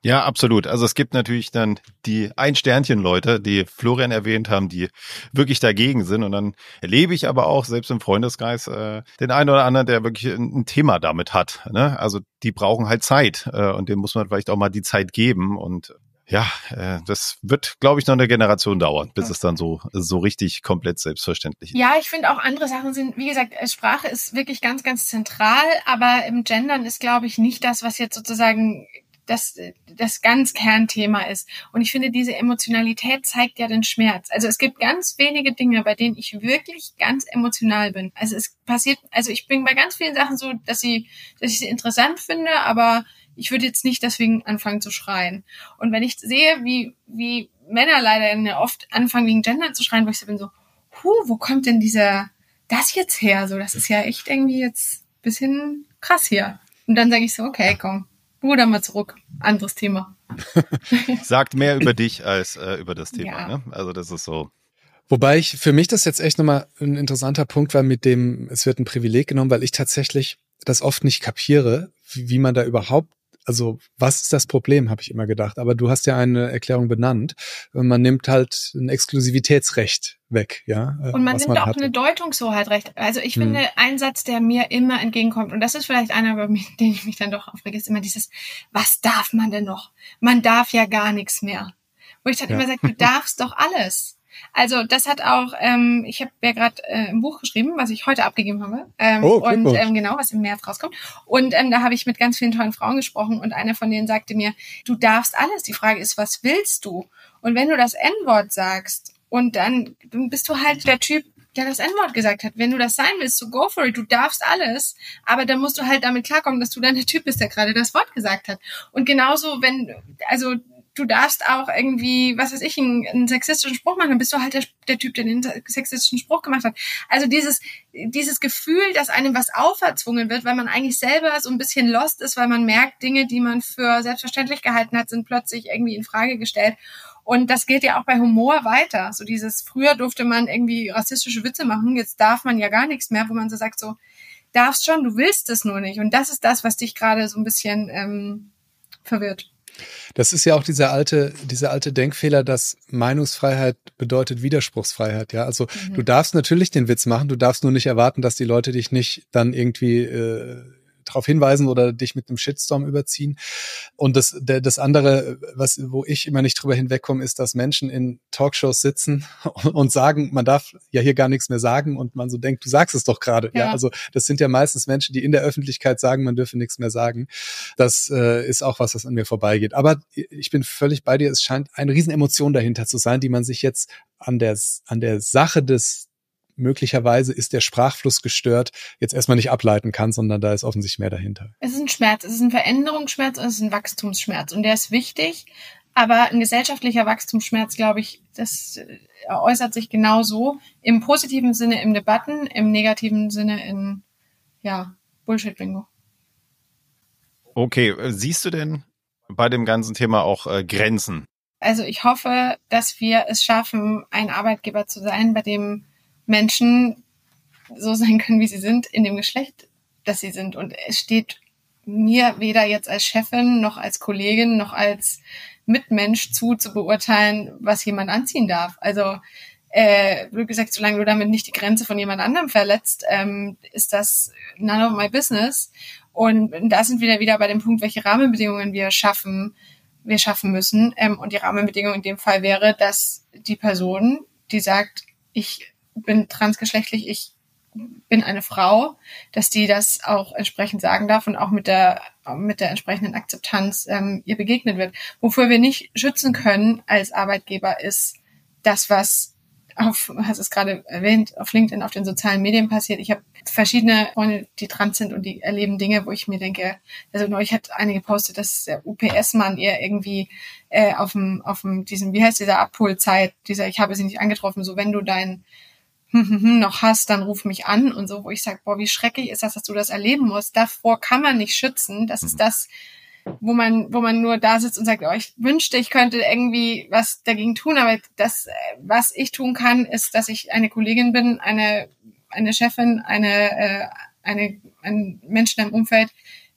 Ja, absolut. Also es gibt natürlich dann die Ein-Sternchen-Leute, die Florian erwähnt haben, die wirklich dagegen sind. Und dann erlebe ich aber auch selbst im Freundeskreis äh, den einen oder anderen, der wirklich ein, Thema damit hat. Ne? Also die brauchen halt Zeit äh, und dem muss man vielleicht auch mal die Zeit geben. Und ja, äh, das wird, glaube ich, noch eine Generation dauern, bis ja. es dann so, so richtig komplett selbstverständlich ist. Ja, ich finde auch andere Sachen sind, wie gesagt, äh, Sprache ist wirklich ganz, ganz zentral, aber im Gendern ist, glaube ich, nicht das, was jetzt sozusagen das, das ganz Kernthema ist. Und ich finde, diese Emotionalität zeigt ja den Schmerz. Also es gibt ganz wenige Dinge, bei denen ich wirklich ganz emotional bin. Also es passiert, also ich bin bei ganz vielen Sachen so, dass ich, dass ich sie interessant finde, aber ich würde jetzt nicht deswegen anfangen zu schreien. Und wenn ich sehe, wie, wie Männer leider oft anfangen, wegen Gender zu schreien, wo ich so bin so, huh, wo kommt denn dieser, das jetzt her? So, das ist ja echt irgendwie jetzt bisschen krass hier. Und dann sage ich so, okay, komm, ruder mal zurück. Anderes Thema. *laughs* *laughs* Sagt mehr über dich als äh, über das Thema. Ja. Ne? Also das ist so. Wobei ich für mich das jetzt echt nochmal ein interessanter Punkt war, mit dem es wird ein Privileg genommen, weil ich tatsächlich das oft nicht kapiere, wie, wie man da überhaupt also was ist das Problem, habe ich immer gedacht. Aber du hast ja eine Erklärung benannt. Man nimmt halt ein Exklusivitätsrecht weg, ja. Äh, und man nimmt man auch hatte. eine Deutungshoheit recht. Also ich hm. finde, ein Satz, der mir immer entgegenkommt, und das ist vielleicht einer, über *laughs* den ich mich dann doch aufrege, ist immer dieses, was darf man denn noch? Man darf ja gar nichts mehr. Wo ich dann ja. immer sage, du *laughs* darfst doch alles. Also das hat auch, ähm, ich habe ja gerade äh, ein Buch geschrieben, was ich heute abgegeben habe. Ähm, oh, und ähm, genau, was im März rauskommt. Und ähm, da habe ich mit ganz vielen tollen Frauen gesprochen und eine von denen sagte mir, du darfst alles. Die Frage ist, was willst du? Und wenn du das N-Wort sagst und dann bist du halt der Typ, der das N-Wort gesagt hat. Wenn du das sein willst, so go for it. Du darfst alles, aber dann musst du halt damit klarkommen, dass du dann der Typ bist, der gerade das Wort gesagt hat. Und genauso, wenn, also du darfst auch irgendwie, was weiß ich, einen, einen sexistischen Spruch machen, dann bist du halt der, der, Typ, der den sexistischen Spruch gemacht hat. Also dieses, dieses Gefühl, dass einem was auferzwungen wird, weil man eigentlich selber so ein bisschen lost ist, weil man merkt, Dinge, die man für selbstverständlich gehalten hat, sind plötzlich irgendwie in Frage gestellt. Und das geht ja auch bei Humor weiter. So dieses, früher durfte man irgendwie rassistische Witze machen, jetzt darf man ja gar nichts mehr, wo man so sagt, so, darfst schon, du willst es nur nicht. Und das ist das, was dich gerade so ein bisschen ähm, verwirrt. Das ist ja auch dieser alte, dieser alte Denkfehler, dass Meinungsfreiheit bedeutet Widerspruchsfreiheit. Ja, also mhm. du darfst natürlich den Witz machen, du darfst nur nicht erwarten, dass die Leute dich nicht dann irgendwie äh, darauf hinweisen oder dich mit einem Shitstorm überziehen. Und das, der, das andere, was, wo ich immer nicht drüber hinwegkomme, ist, dass Menschen in Talkshows sitzen *laughs* und sagen, man darf ja hier gar nichts mehr sagen und man so denkt, du sagst es doch gerade. Ja. ja. also das sind ja meistens Menschen, die in der Öffentlichkeit sagen, man dürfe nichts mehr sagen. Das äh, ist auch was, was an mir vorbeigeht. Aber ich bin völlig bei dir. Es scheint eine Riesenemotion dahinter zu sein, die man sich jetzt an der, an der Sache des möglicherweise ist der Sprachfluss gestört, jetzt erstmal nicht ableiten kann, sondern da ist offensichtlich mehr dahinter. Es ist ein Schmerz, es ist ein Veränderungsschmerz und es ist ein Wachstumsschmerz und der ist wichtig, aber ein gesellschaftlicher Wachstumsschmerz, glaube ich, das äh, äußert sich genauso im positiven Sinne in Debatten, im negativen Sinne in, ja, Bullshit-Bingo. Okay, siehst du denn bei dem ganzen Thema auch äh, Grenzen? Also ich hoffe, dass wir es schaffen, ein Arbeitgeber zu sein, bei dem Menschen so sein können, wie sie sind, in dem Geschlecht, das sie sind. Und es steht mir weder jetzt als Chefin noch als Kollegin noch als Mitmensch zu, zu beurteilen, was jemand anziehen darf. Also, äh, wie gesagt, solange du damit nicht die Grenze von jemand anderem verletzt, ähm, ist das none of my business. Und da sind wir wieder bei dem Punkt, welche Rahmenbedingungen wir schaffen, wir schaffen müssen. Ähm, und die Rahmenbedingung in dem Fall wäre, dass die Person, die sagt, ich bin transgeschlechtlich, ich bin eine Frau, dass die das auch entsprechend sagen darf und auch mit der mit der entsprechenden Akzeptanz ähm, ihr begegnet wird. Wofür wir nicht schützen können als Arbeitgeber ist das, was auf, hast es gerade erwähnt, auf LinkedIn, auf den sozialen Medien passiert. Ich habe verschiedene Freunde, die trans sind und die erleben Dinge, wo ich mir denke, also neulich hat eine gepostet, dass der UPS-Mann ihr irgendwie äh, auf dem, auf dem, diesem, wie heißt dieser Abholzeit, dieser, ich habe sie nicht angetroffen, so wenn du dein noch hast, dann ruf mich an und so, wo ich sage, boah, wie schrecklich ist das, dass du das erleben musst. Davor kann man nicht schützen. Das ist mhm. das, wo man, wo man nur da sitzt und sagt, oh, ich wünschte, ich könnte irgendwie was dagegen tun, aber das, was ich tun kann, ist, dass ich eine Kollegin bin, eine, eine Chefin, eine, äh, eine, ein Mensch in deinem Umfeld,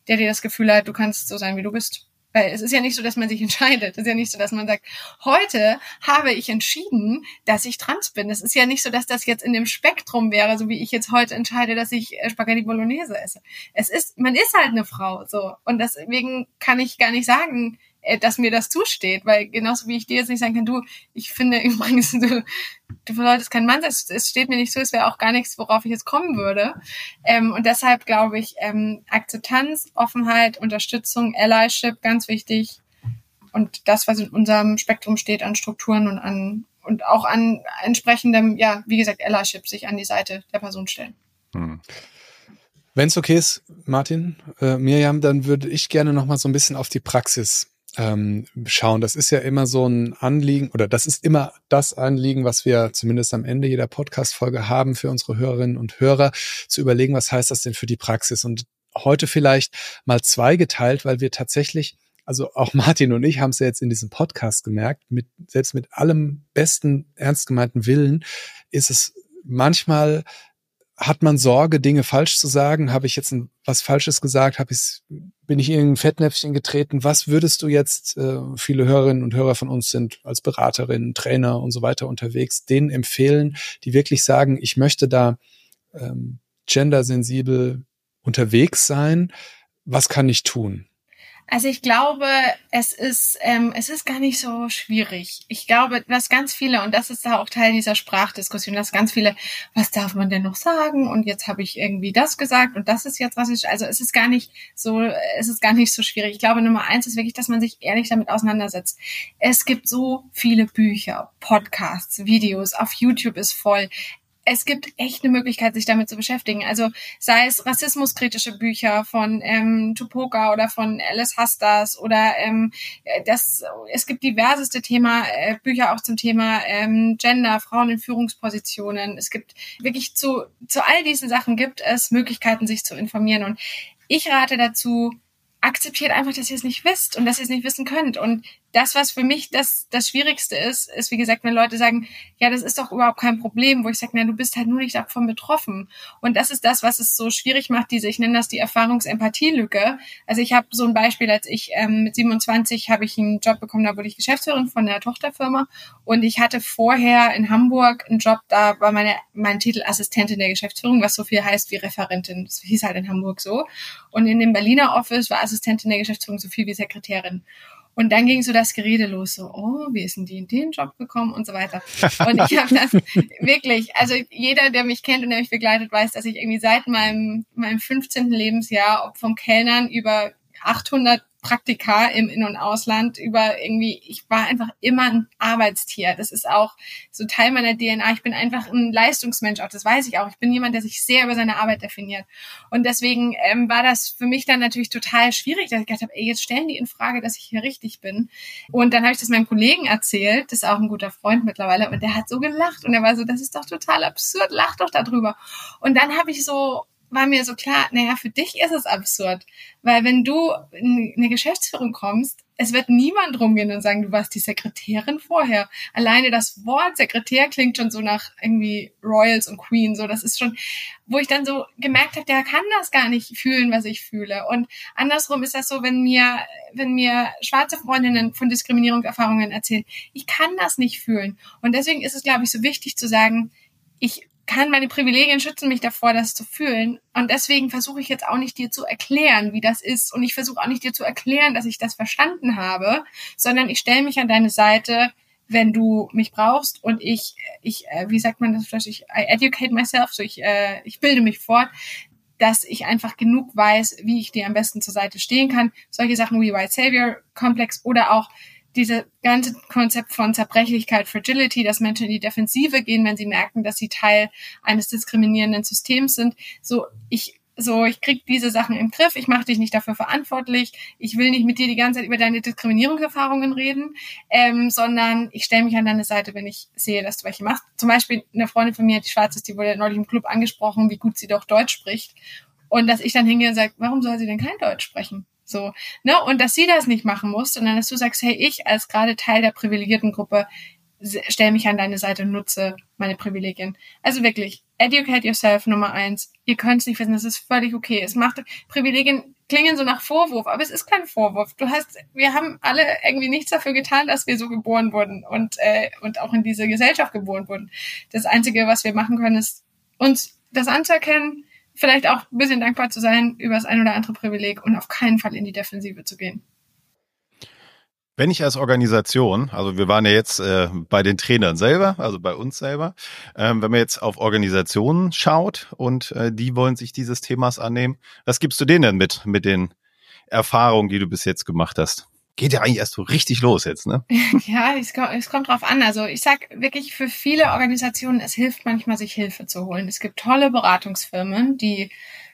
der dir das Gefühl hat, du kannst so sein, wie du bist. Weil es ist ja nicht so, dass man sich *laughs* entscheidet. Es ist ja nicht so, dass man sagt, heute habe ich entschieden, dass ich trans bin. Es ist ja nicht so, dass das jetzt in dem Spektrum wäre, so wie ich jetzt heute entscheide, dass ich äh, Spaghetti Bolognese esse. Es ist, man ist halt eine Frau, so. Und deswegen kann ich gar nicht sagen, dass mir das zusteht, weil genauso wie ich dir jetzt nicht sagen kann, du, ich finde *laughs* übrigens, du, du solltest kein Mann sein, es, es steht mir nicht so, es wäre auch gar nichts, worauf ich jetzt kommen würde. Ähm, und deshalb glaube ich, ähm, Akzeptanz, Offenheit, Unterstützung, Allyship, ganz wichtig. Und das, was in unserem Spektrum steht an Strukturen und an und auch an entsprechendem, ja, wie gesagt, Allyship, sich an die Seite der Person stellen. Hm. Wenn es okay ist, Martin, äh, Miriam, dann würde ich gerne noch mal so ein bisschen auf die Praxis ähm, schauen. Das ist ja immer so ein Anliegen oder das ist immer das Anliegen, was wir zumindest am Ende jeder Podcast-Folge haben für unsere Hörerinnen und Hörer, zu überlegen, was heißt das denn für die Praxis? Und heute vielleicht mal zweigeteilt, weil wir tatsächlich also auch *laughs* Martin und ich haben es ja jetzt in diesem Podcast gemerkt, mit, selbst mit allem besten, ernst gemeinten Willen ist es manchmal hat man Sorge, Dinge falsch zu sagen? Habe ich jetzt was Falsches gesagt? Habe ich, bin ich in ein Fettnäpfchen getreten? Was würdest du jetzt, äh, viele Hörerinnen und Hörer von uns sind als Beraterinnen, Trainer und so weiter unterwegs, denen empfehlen, die wirklich sagen, ich möchte da ähm, gendersensibel unterwegs sein? Was kann ich tun? Also ich glaube, es ist, ähm, es ist gar nicht so schwierig. Ich glaube, dass ganz viele, und das ist da auch Teil dieser Sprachdiskussion, dass ganz viele, was darf man denn noch sagen? Und jetzt habe ich irgendwie das gesagt und das ist jetzt was ich, also es ist gar nicht so, es ist gar nicht so schwierig. Ich glaube, Nummer eins ist wirklich, dass man sich ehrlich damit auseinandersetzt. Es gibt so viele Bücher, Podcasts, Videos, auf YouTube ist voll es gibt echt eine Möglichkeit, sich damit zu beschäftigen. Also sei es rassismuskritische Bücher von ähm, Tupoka oder von Alice Hastas oder ähm, das, es gibt diverseste Thema, äh, Bücher auch zum Thema ähm, Gender, Frauen in Führungspositionen. Es gibt wirklich zu, zu all diesen Sachen gibt es Möglichkeiten, sich zu informieren. Und ich rate dazu, akzeptiert einfach, dass ihr es nicht wisst und dass ihr es nicht wissen könnt. Und das, was für mich das, das Schwierigste ist, ist, wie gesagt, wenn Leute sagen, ja, das ist doch überhaupt kein Problem, wo ich sage, na, du bist halt nur nicht davon betroffen. Und das ist das, was es so schwierig macht, diese, ich nenne das die Erfahrungsempathie-Lücke. Also ich habe so ein Beispiel, als ich ähm, mit 27 habe ich einen Job bekommen, da wurde ich Geschäftsführerin von der Tochterfirma und ich hatte vorher in Hamburg einen Job, da war meine, mein Titel Assistentin der Geschäftsführung, was so viel heißt wie Referentin. Das hieß halt in Hamburg so. Und in dem Berliner Office war Assistentin der Geschäftsführung so viel wie Sekretärin. Und dann ging so das Gerede los, so, oh, wie ist denn die in den Job gekommen und so weiter. Und ich habe das *laughs* wirklich, also jeder, der mich kennt und der mich begleitet, weiß, dass ich irgendwie seit meinem, meinem 15. Lebensjahr, ob vom Kellnern über 800 Praktika im In- und Ausland über irgendwie, ich war einfach immer ein Arbeitstier. Das ist auch so Teil meiner DNA. Ich bin einfach ein Leistungsmensch, auch das weiß ich auch. Ich bin jemand, der sich sehr über seine Arbeit definiert. Und deswegen ähm, war das für mich dann natürlich total schwierig, dass ich gedacht habe, jetzt stellen die in Frage, dass ich hier richtig bin. Und dann habe ich das meinem Kollegen erzählt, das ist auch ein guter Freund mittlerweile, und der hat so gelacht und er war so, das ist doch total absurd, lach doch darüber. Und dann habe ich so war mir so klar, naja, für dich ist es absurd. Weil wenn du in eine Geschäftsführung kommst, es wird niemand rumgehen und sagen, du warst die Sekretärin vorher. Alleine das Wort Sekretär klingt schon so nach irgendwie Royals und Queen. So, das ist schon, wo ich dann so gemerkt habe, der kann das gar nicht fühlen, was ich fühle. Und andersrum ist das so, wenn mir, wenn mir schwarze Freundinnen von Diskriminierungserfahrungen erzählen, ich kann das nicht fühlen. Und deswegen ist es, glaube ich, so wichtig zu sagen, ich kann meine Privilegien schützen mich davor, das zu fühlen. Und deswegen versuche ich jetzt auch nicht dir zu erklären, wie das ist. Und ich versuche auch nicht dir zu erklären, dass ich das verstanden habe, sondern ich stelle mich an deine Seite, wenn du mich brauchst und ich, ich, äh, wie sagt man das vielleicht, ich I educate myself, so ich, äh, ich bilde mich fort, dass ich einfach genug weiß, wie ich dir am besten zur Seite stehen kann. Solche Sachen wie White Savior Komplex oder auch diese ganze Konzept von Zerbrechlichkeit, Fragility, dass Menschen in die Defensive gehen, wenn sie merken, dass sie Teil eines diskriminierenden Systems sind. So, ich so, ich krieg diese Sachen im Griff, ich mache dich nicht dafür verantwortlich, ich will nicht mit dir die ganze Zeit über deine Diskriminierungserfahrungen reden, ähm, sondern ich stelle mich an deine Seite, wenn ich sehe, dass du welche machst. Zum Beispiel eine Freundin von mir, die schwarz ist, die wurde neulich im Club angesprochen, wie gut sie doch Deutsch spricht. Und dass ich dann hingehe und sage, warum soll sie denn kein Deutsch sprechen? So, ne? Und dass sie das nicht machen muss, sondern dass du sagst, hey, ich als gerade Teil der privilegierten Gruppe stell mich an deine Seite und nutze meine Privilegien. Also wirklich, educate yourself Nummer eins. Ihr könnt es nicht wissen, das ist völlig okay. Es macht Privilegien klingen so nach Vorwurf, aber es ist kein Vorwurf. Du hast, wir haben alle irgendwie nichts dafür getan, dass wir so geboren wurden und äh, und auch in diese Gesellschaft geboren wurden. Das Einzige, was wir machen können, ist uns das anzuerkennen, vielleicht auch ein bisschen dankbar zu sein über das ein oder andere Privileg und auf keinen Fall in die Defensive zu gehen. Wenn ich als Organisation, also wir waren ja jetzt äh, bei den Trainern selber, also bei uns selber, ähm, wenn man jetzt auf Organisationen schaut und äh, die wollen sich dieses Themas annehmen, was gibst du denen denn mit, mit den Erfahrungen, die du bis jetzt gemacht hast? Geht ja eigentlich erst so richtig los jetzt, ne? *laughs* ja, es kommt, es kommt drauf an. Also ich sag wirklich für viele Organisationen, es hilft manchmal, sich Hilfe zu holen. Es gibt tolle Beratungsfirmen, die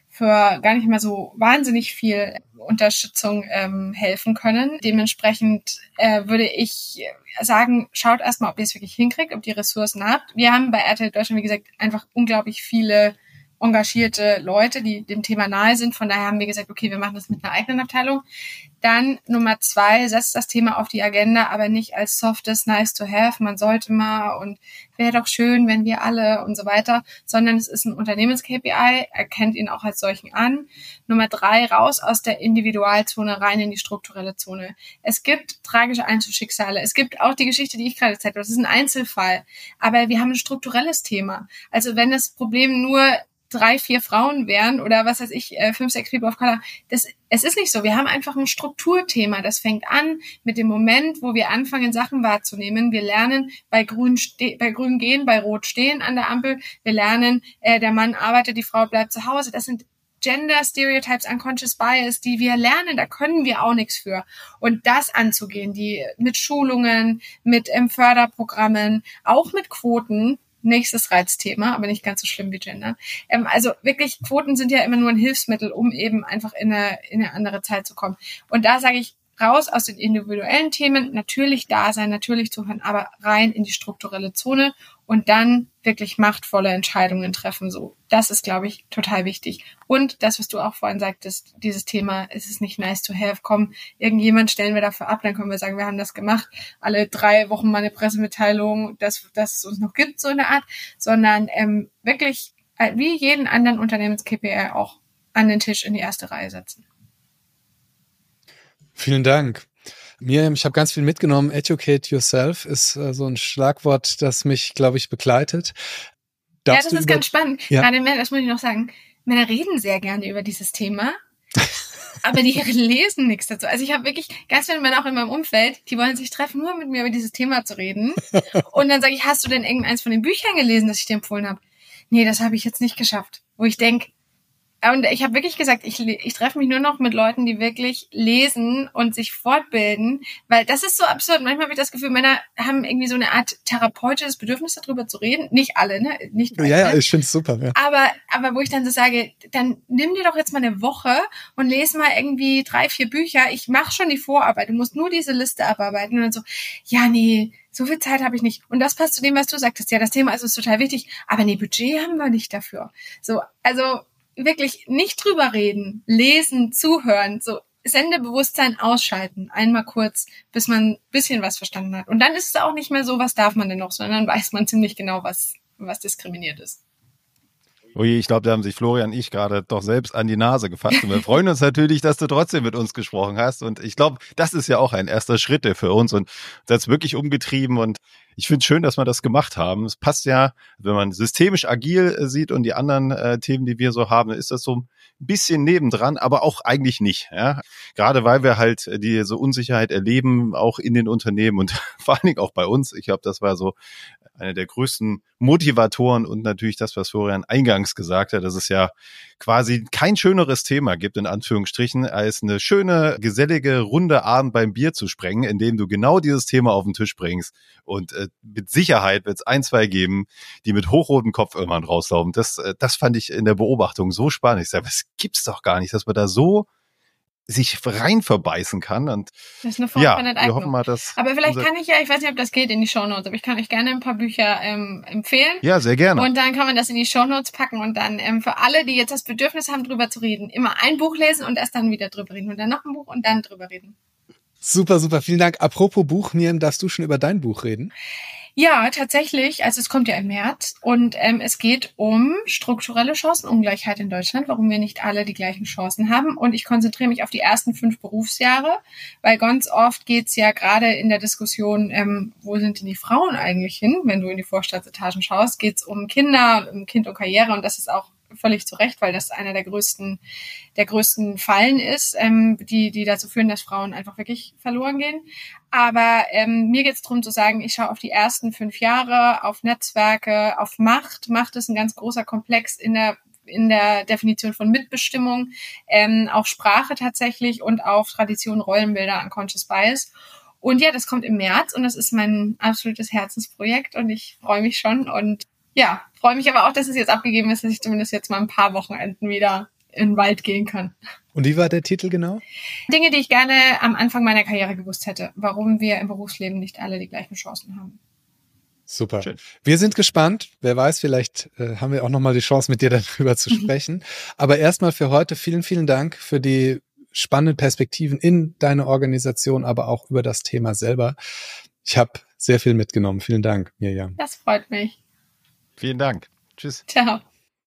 für gar nicht mehr so wahnsinnig viel Unterstützung ähm, helfen können. Dementsprechend äh, würde ich sagen, schaut erstmal, ob ihr es wirklich hinkriegt, ob die Ressourcen habt. Wir haben bei RTL Deutschland, wie gesagt, einfach unglaublich viele engagierte Leute, die dem Thema nahe sind. Von daher haben wir gesagt, okay, wir machen das mit einer eigenen Abteilung. Dann Nummer zwei, setzt das Thema auf die Agenda, aber nicht als softes nice to have, man sollte mal und wäre doch schön, wenn wir alle und so weiter, sondern es ist ein Unternehmens-KPI, erkennt ihn auch als solchen an. Nummer drei, raus aus der Individualzone rein in die strukturelle Zone. Es gibt tragische Einzelschicksale. Es gibt auch die Geschichte, die ich gerade erzählt habe. Das ist ein Einzelfall. Aber wir haben ein strukturelles Thema. Also wenn das Problem nur drei, vier Frauen wären oder was weiß ich, äh, fünf, sechs People of Color. Das, es ist nicht so. Wir haben einfach ein Strukturthema. Das fängt an mit dem Moment, wo wir anfangen, Sachen wahrzunehmen. Wir lernen bei grün, bei grün gehen, bei rot stehen an der Ampel. Wir lernen, äh, der Mann arbeitet, die Frau bleibt zu Hause. Das sind Gender Stereotypes, Unconscious Bias, die wir lernen, da können wir auch nichts für. Und das anzugehen, die mit Schulungen, mit ähm, Förderprogrammen, auch mit Quoten, nächstes Reizthema, aber nicht ganz so schlimm wie Gender. Ähm, also wirklich, Quoten sind ja immer nur ein Hilfsmittel, um eben einfach in eine, in eine andere Zeit zu kommen. Und da sage ich, raus aus den individuellen Themen, natürlich da sein, natürlich zuhören, aber rein in die strukturelle Zone und dann wirklich machtvolle Entscheidungen treffen. So, das ist, glaube ich, total wichtig. Und das, was du auch vorhin sagtest, dieses Thema, es ist nicht nice to have. Komm, irgendjemand stellen wir dafür ab, dann können wir sagen, wir haben das gemacht. Alle drei Wochen mal eine Pressemitteilung, dass, dass es uns noch gibt, so eine Art, sondern ähm, wirklich äh, wie jeden anderen Unternehmens-KPR auch an den Tisch in die erste Reihe setzen. Vielen Dank. Miriam, ich habe ganz viel mitgenommen. Educate yourself ist äh, so ein Schlagwort, das mich, glaube ich, begleitet. Darfst ja, das ist ganz spannend. Ja. Gerade Männer, das muss ich noch sagen, Männer reden sehr gerne über dieses Thema. *laughs* aber die lesen nichts dazu. Also ich habe wirklich ganz viele Männer auch in meinem Umfeld, die wollen sich treffen, nur mit mir über dieses Thema zu reden. *laughs* Und dann sage ich, hast du denn irgendeins von den Büchern gelesen, das ich dir empfohlen habe? Nee, das habe ich jetzt nicht geschafft. Wo ich denk, Und ich habe wirklich gesagt, ich, ich treffe mich nur noch mit Leuten, die wirklich lesen und sich fortbilden, weil das ist so absurd. Manchmal habe ich das Gefühl, Männer haben irgendwie so eine Art therapeutisches Bedürfnis darüber zu reden. Nicht alle, ne? Nicht alle, ja, ja, ich finde es super. Ja. Aber, aber wo ich dann so sage, dann nimm dir doch jetzt mal eine Woche und lese mal irgendwie drei, vier Bücher. Ich mache schon die Vorarbeit. Du musst nur diese Liste abarbeiten und dann so, ja, nee, so viel Zeit habe ich nicht. Und das passt zu dem, was du sagtest. Ja, das Thema ist total wichtig, aber nee, Budget haben wir nicht dafür. So, also wirklich nicht drüber reden, lesen, zuhören, so Sendebewusstsein ausschalten, einmal kurz, bis man ein bisschen was verstanden hat. Und dann ist es auch nicht mehr so, was darf man denn noch, sondern dann weiß man ziemlich genau, was, was diskriminiert ist. Oje, ich glaube, da haben sich Florian und ich gerade doch selbst an die Nase gefasst. Und wir freuen uns natürlich, dass du trotzdem mit uns gesprochen hast. Und ich glaube, das ist ja auch ein erster Schritt für uns und das wirklich umgetrieben. Und ich finde es schön, dass wir das gemacht haben. Es passt ja, wenn man systemisch agil äh, sieht und die anderen äh, Themen, die wir so haben, ist das so ein bisschen nebendran, aber auch eigentlich nicht. Ja? Gerade weil wir halt diese Unsicherheit erleben, auch in den Unternehmen und *laughs* vor allen Dingen auch bei uns. Ich glaube, das war so eine der größten Motivatoren und natürlich das, was Florian eingangs gesagt hat, dass es ja quasi kein schöneres Thema gibt, in Anführungsstrichen, als eine schöne, gesellige, runde Abend beim Bier zu sprengen, indem du genau dieses Thema auf den Tisch bringst. Und äh, mit Sicherheit wird es ein, zwei geben, die mit hochrotem Kopf irgendwann rauslaufen. Das, äh, das fand ich in der Beobachtung so spannend. Ich sage, es gibt's doch gar nicht, dass wir da so sich rein verbeißen kann. Und das ist eine Form ja, von wir hoffen mal, dass aber vielleicht kann ich ja, ich weiß nicht, ob das geht in die Shownotes, aber ich kann euch gerne ein paar Bücher ähm, empfehlen. Ja, sehr gerne. Und dann kann man das in die Shownotes packen und dann ähm, für alle, die jetzt das Bedürfnis haben, drüber zu reden, immer ein Buch lesen und erst dann wieder drüber reden und dann noch ein Buch und dann drüber reden. Super, super, vielen Dank. Apropos Buch, Miriam, darfst du schon über dein Buch reden? Ja, tatsächlich. Also es kommt ja im März und ähm, es geht um strukturelle Chancenungleichheit in Deutschland, warum wir nicht alle die gleichen Chancen haben. Und ich konzentriere mich auf die ersten fünf Berufsjahre, weil ganz oft geht's ja gerade in der Diskussion, ähm, wo sind denn die Frauen eigentlich hin, wenn du in die Vorstaatsetagen schaust, geht's um Kinder, um Kind und Karriere und das ist auch völlig zu Recht, weil das einer der größten, der größten Fallen ist, ähm, die, die dazu führen, dass Frauen einfach wirklich verloren gehen. Aber ähm, mir geht es darum zu sagen, ich schaue auf die ersten fünf Jahre, auf Netzwerke, auf Macht. Macht ist ein ganz großer Komplex in der in der Definition von Mitbestimmung, ähm, auch Sprache tatsächlich und auch Tradition, Rollenbilder, Unconscious Bias. Und ja, das kommt im März und das ist mein absolutes Herzensprojekt und ich freue mich schon und ja, freue mich aber auch, dass es jetzt abgegeben ist, dass ich zumindest jetzt mal ein paar Wochenenden wieder in den Wald gehen kann. Und wie war der Titel genau? Dinge, die ich gerne am Anfang meiner Karriere gewusst hätte, warum wir im Berufsleben nicht alle die gleichen Chancen haben. Super. Schön. Wir sind gespannt. Wer weiß, vielleicht äh, haben wir auch nochmal die Chance, mit dir *laughs* darüber zu sprechen. Aber erstmal für heute vielen, vielen Dank für die spannenden Perspektiven in deine Organisation, aber auch über das Thema selber. Ich habe sehr viel mitgenommen. Vielen Dank, Mirjam. Das freut mich. Vielen Dank. Tschüss. Ciao.